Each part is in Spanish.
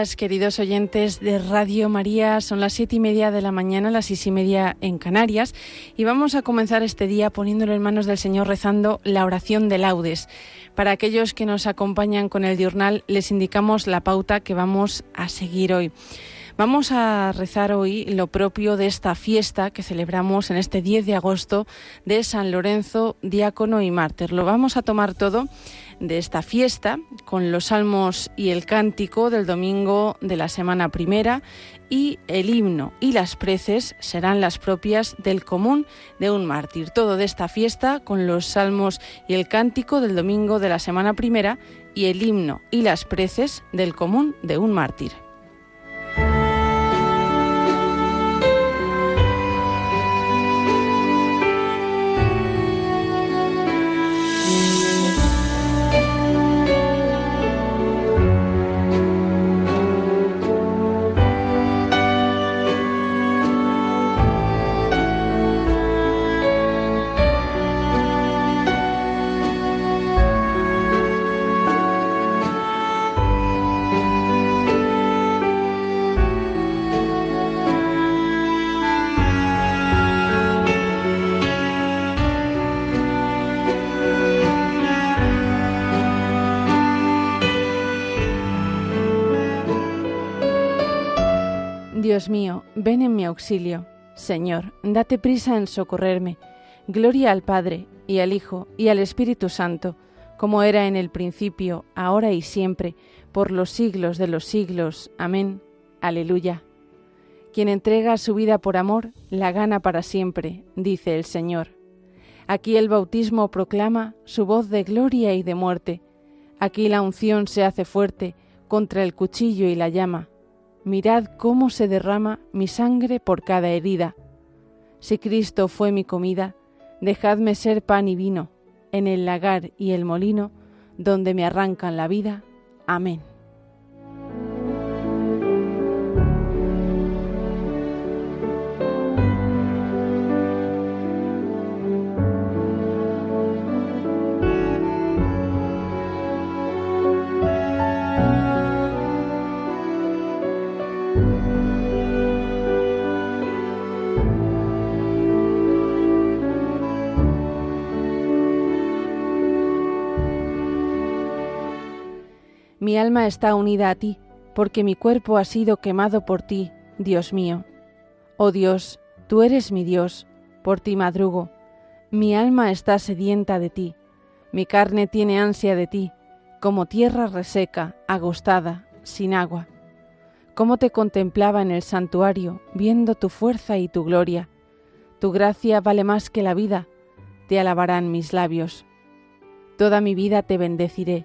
días, queridos oyentes de Radio María. Son las siete y media de la mañana, las seis y media en Canarias, y vamos a comenzar este día poniéndolo en manos del Señor rezando la oración de laudes. Para aquellos que nos acompañan con el diurnal, les indicamos la pauta que vamos a seguir hoy. Vamos a rezar hoy lo propio de esta fiesta que celebramos en este 10 de agosto de San Lorenzo, diácono y mártir. Lo vamos a tomar todo de esta fiesta con los salmos y el cántico del domingo de la semana primera y el himno y las preces serán las propias del común de un mártir. Todo de esta fiesta con los salmos y el cántico del domingo de la semana primera y el himno y las preces del común de un mártir. Dios mío, ven en mi auxilio. Señor, date prisa en socorrerme. Gloria al Padre, y al Hijo, y al Espíritu Santo, como era en el principio, ahora y siempre, por los siglos de los siglos. Amén. Aleluya. Quien entrega su vida por amor, la gana para siempre, dice el Señor. Aquí el bautismo proclama su voz de gloria y de muerte. Aquí la unción se hace fuerte contra el cuchillo y la llama mirad cómo se derrama mi sangre por cada herida. Si Cristo fue mi comida, dejadme ser pan y vino, en el lagar y el molino, donde me arrancan la vida. Amén. Mi alma está unida a ti, porque mi cuerpo ha sido quemado por ti, Dios mío. Oh Dios, tú eres mi Dios, por ti madrugo. Mi alma está sedienta de ti, mi carne tiene ansia de ti, como tierra reseca, agostada, sin agua. Cómo te contemplaba en el santuario, viendo tu fuerza y tu gloria. Tu gracia vale más que la vida, te alabarán mis labios. Toda mi vida te bendeciré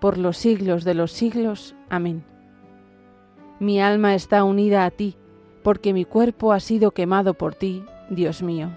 por los siglos de los siglos. Amén. Mi alma está unida a ti, porque mi cuerpo ha sido quemado por ti, Dios mío.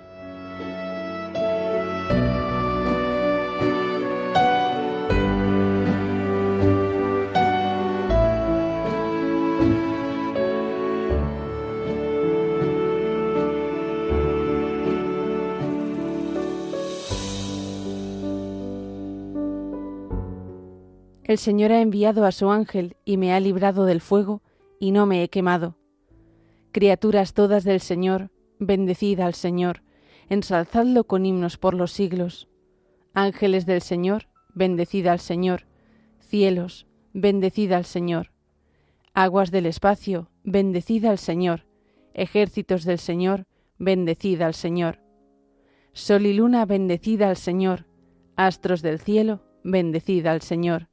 El Señor ha enviado a su ángel y me ha librado del fuego y no me he quemado. Criaturas todas del Señor, bendecid al Señor, ensalzadlo con himnos por los siglos. Ángeles del Señor, bendecid al Señor. Cielos, bendecid al Señor. Aguas del espacio, bendecid al Señor. Ejércitos del Señor, bendecid al Señor. Sol y luna, bendecid al Señor. Astros del cielo, bendecid al Señor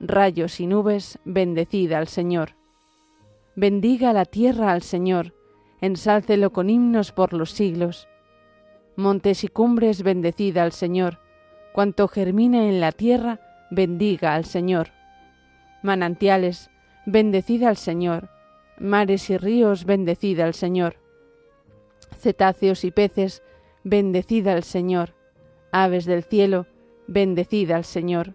Rayos y nubes, bendecida al Señor. Bendiga la tierra al Señor, ensálcelo con himnos por los siglos. Montes y cumbres, bendecida al Señor. Cuanto germina en la tierra, bendiga al Señor. Manantiales, bendecida al Señor mares y ríos, bendecida al Señor. Cetáceos y peces, bendecida al Señor. Aves del cielo, bendecida al Señor.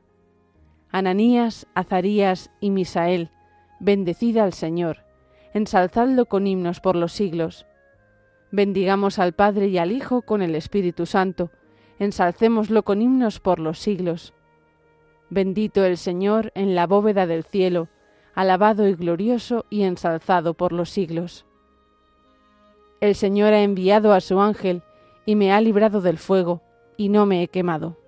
Ananías, Azarías y Misael, bendecida al Señor. Ensalzadlo con himnos por los siglos. Bendigamos al Padre y al Hijo con el Espíritu Santo. Ensalcémoslo con himnos por los siglos. Bendito el Señor en la bóveda del cielo, alabado y glorioso y ensalzado por los siglos. El Señor ha enviado a su ángel y me ha librado del fuego, y no me he quemado.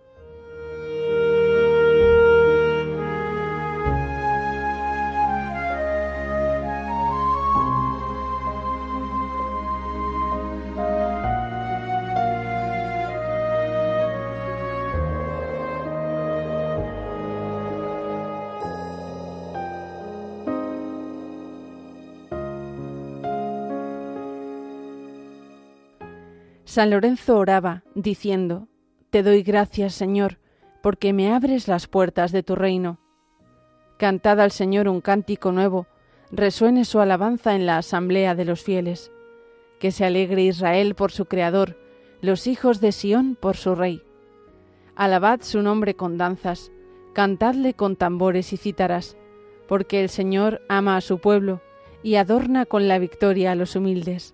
San Lorenzo oraba, diciendo, Te doy gracias, Señor, porque me abres las puertas de tu reino. Cantad al Señor un cántico nuevo, resuene su alabanza en la asamblea de los fieles. Que se alegre Israel por su Creador, los hijos de Sión por su Rey. Alabad su nombre con danzas, cantadle con tambores y cítaras, porque el Señor ama a su pueblo y adorna con la victoria a los humildes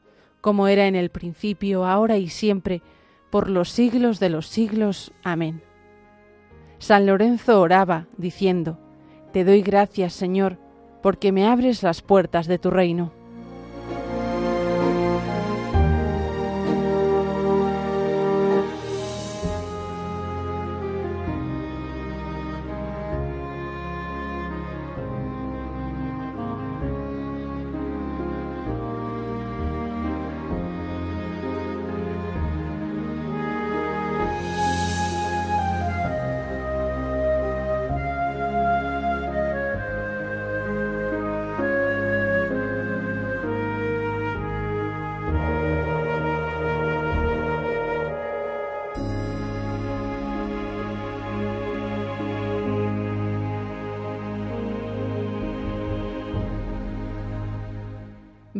como era en el principio, ahora y siempre, por los siglos de los siglos. Amén. San Lorenzo oraba, diciendo, Te doy gracias, Señor, porque me abres las puertas de tu reino.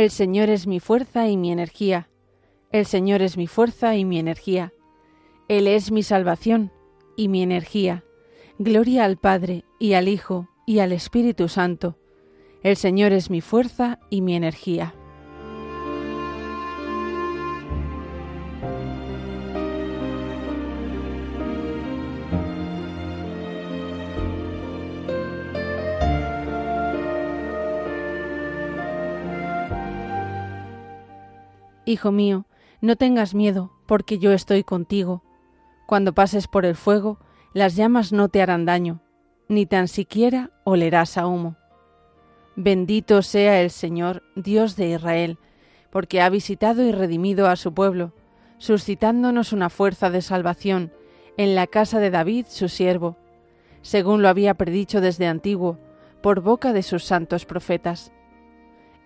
El Señor es mi fuerza y mi energía. El Señor es mi fuerza y mi energía. Él es mi salvación y mi energía. Gloria al Padre y al Hijo y al Espíritu Santo. El Señor es mi fuerza y mi energía. Hijo mío, no tengas miedo, porque yo estoy contigo. Cuando pases por el fuego, las llamas no te harán daño, ni tan siquiera olerás a humo. Bendito sea el Señor, Dios de Israel, porque ha visitado y redimido a su pueblo, suscitándonos una fuerza de salvación en la casa de David, su siervo, según lo había predicho desde antiguo, por boca de sus santos profetas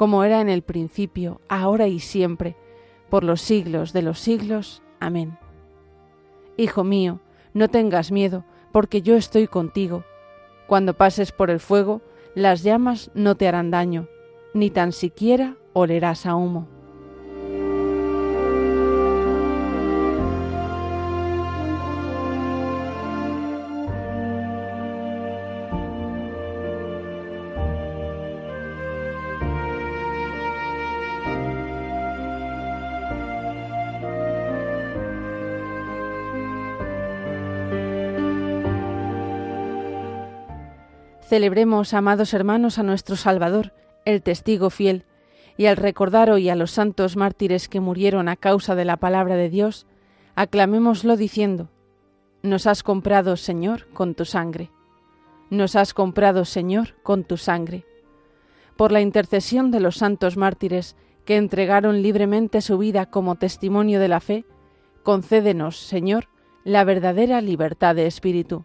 como era en el principio, ahora y siempre, por los siglos de los siglos. Amén. Hijo mío, no tengas miedo, porque yo estoy contigo. Cuando pases por el fuego, las llamas no te harán daño, ni tan siquiera olerás a humo. Celebremos, amados hermanos, a nuestro Salvador, el testigo fiel, y al recordar hoy a los santos mártires que murieron a causa de la palabra de Dios, aclamémoslo diciendo, Nos has comprado, Señor, con tu sangre. Nos has comprado, Señor, con tu sangre. Por la intercesión de los santos mártires que entregaron libremente su vida como testimonio de la fe, concédenos, Señor, la verdadera libertad de espíritu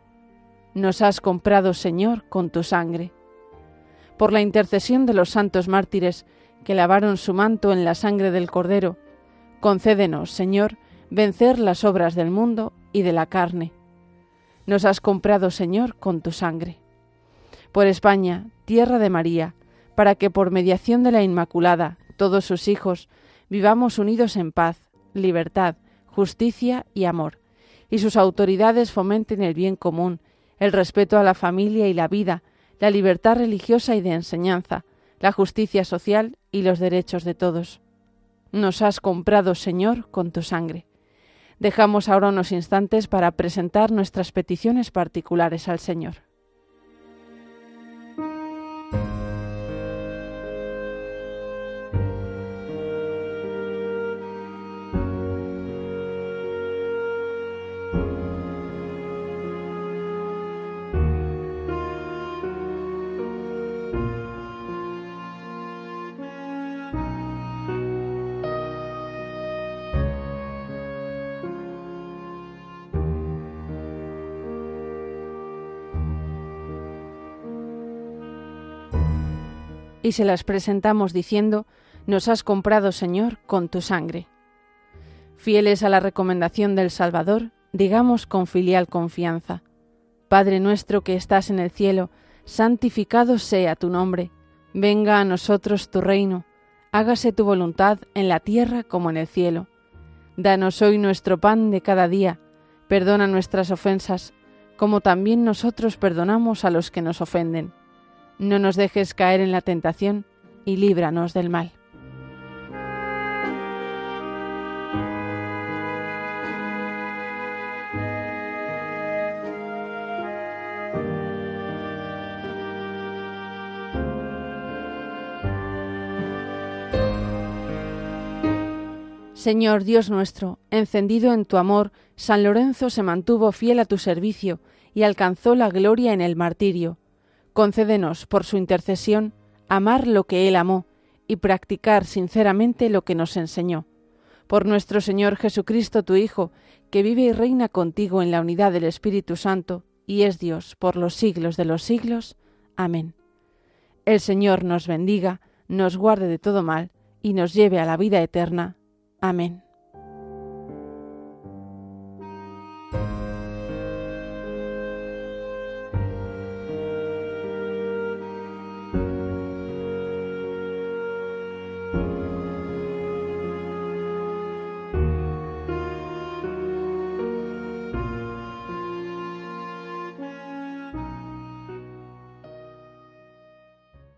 nos has comprado, Señor, con tu sangre. Por la intercesión de los santos mártires que lavaron su manto en la sangre del Cordero, concédenos, Señor, vencer las obras del mundo y de la carne. Nos has comprado, Señor, con tu sangre. Por España, tierra de María, para que por mediación de la Inmaculada, todos sus hijos, vivamos unidos en paz, libertad, justicia y amor, y sus autoridades fomenten el bien común el respeto a la familia y la vida, la libertad religiosa y de enseñanza, la justicia social y los derechos de todos. Nos has comprado, Señor, con tu sangre. Dejamos ahora unos instantes para presentar nuestras peticiones particulares al Señor. Y se las presentamos diciendo, Nos has comprado, Señor, con tu sangre. Fieles a la recomendación del Salvador, digamos con filial confianza. Padre nuestro que estás en el cielo, santificado sea tu nombre, venga a nosotros tu reino, hágase tu voluntad en la tierra como en el cielo. Danos hoy nuestro pan de cada día, perdona nuestras ofensas, como también nosotros perdonamos a los que nos ofenden. No nos dejes caer en la tentación, y líbranos del mal. Señor Dios nuestro, encendido en tu amor, San Lorenzo se mantuvo fiel a tu servicio y alcanzó la gloria en el martirio. Concédenos, por su intercesión, amar lo que Él amó y practicar sinceramente lo que nos enseñó. Por nuestro Señor Jesucristo, tu Hijo, que vive y reina contigo en la unidad del Espíritu Santo, y es Dios por los siglos de los siglos. Amén. El Señor nos bendiga, nos guarde de todo mal, y nos lleve a la vida eterna. Amén.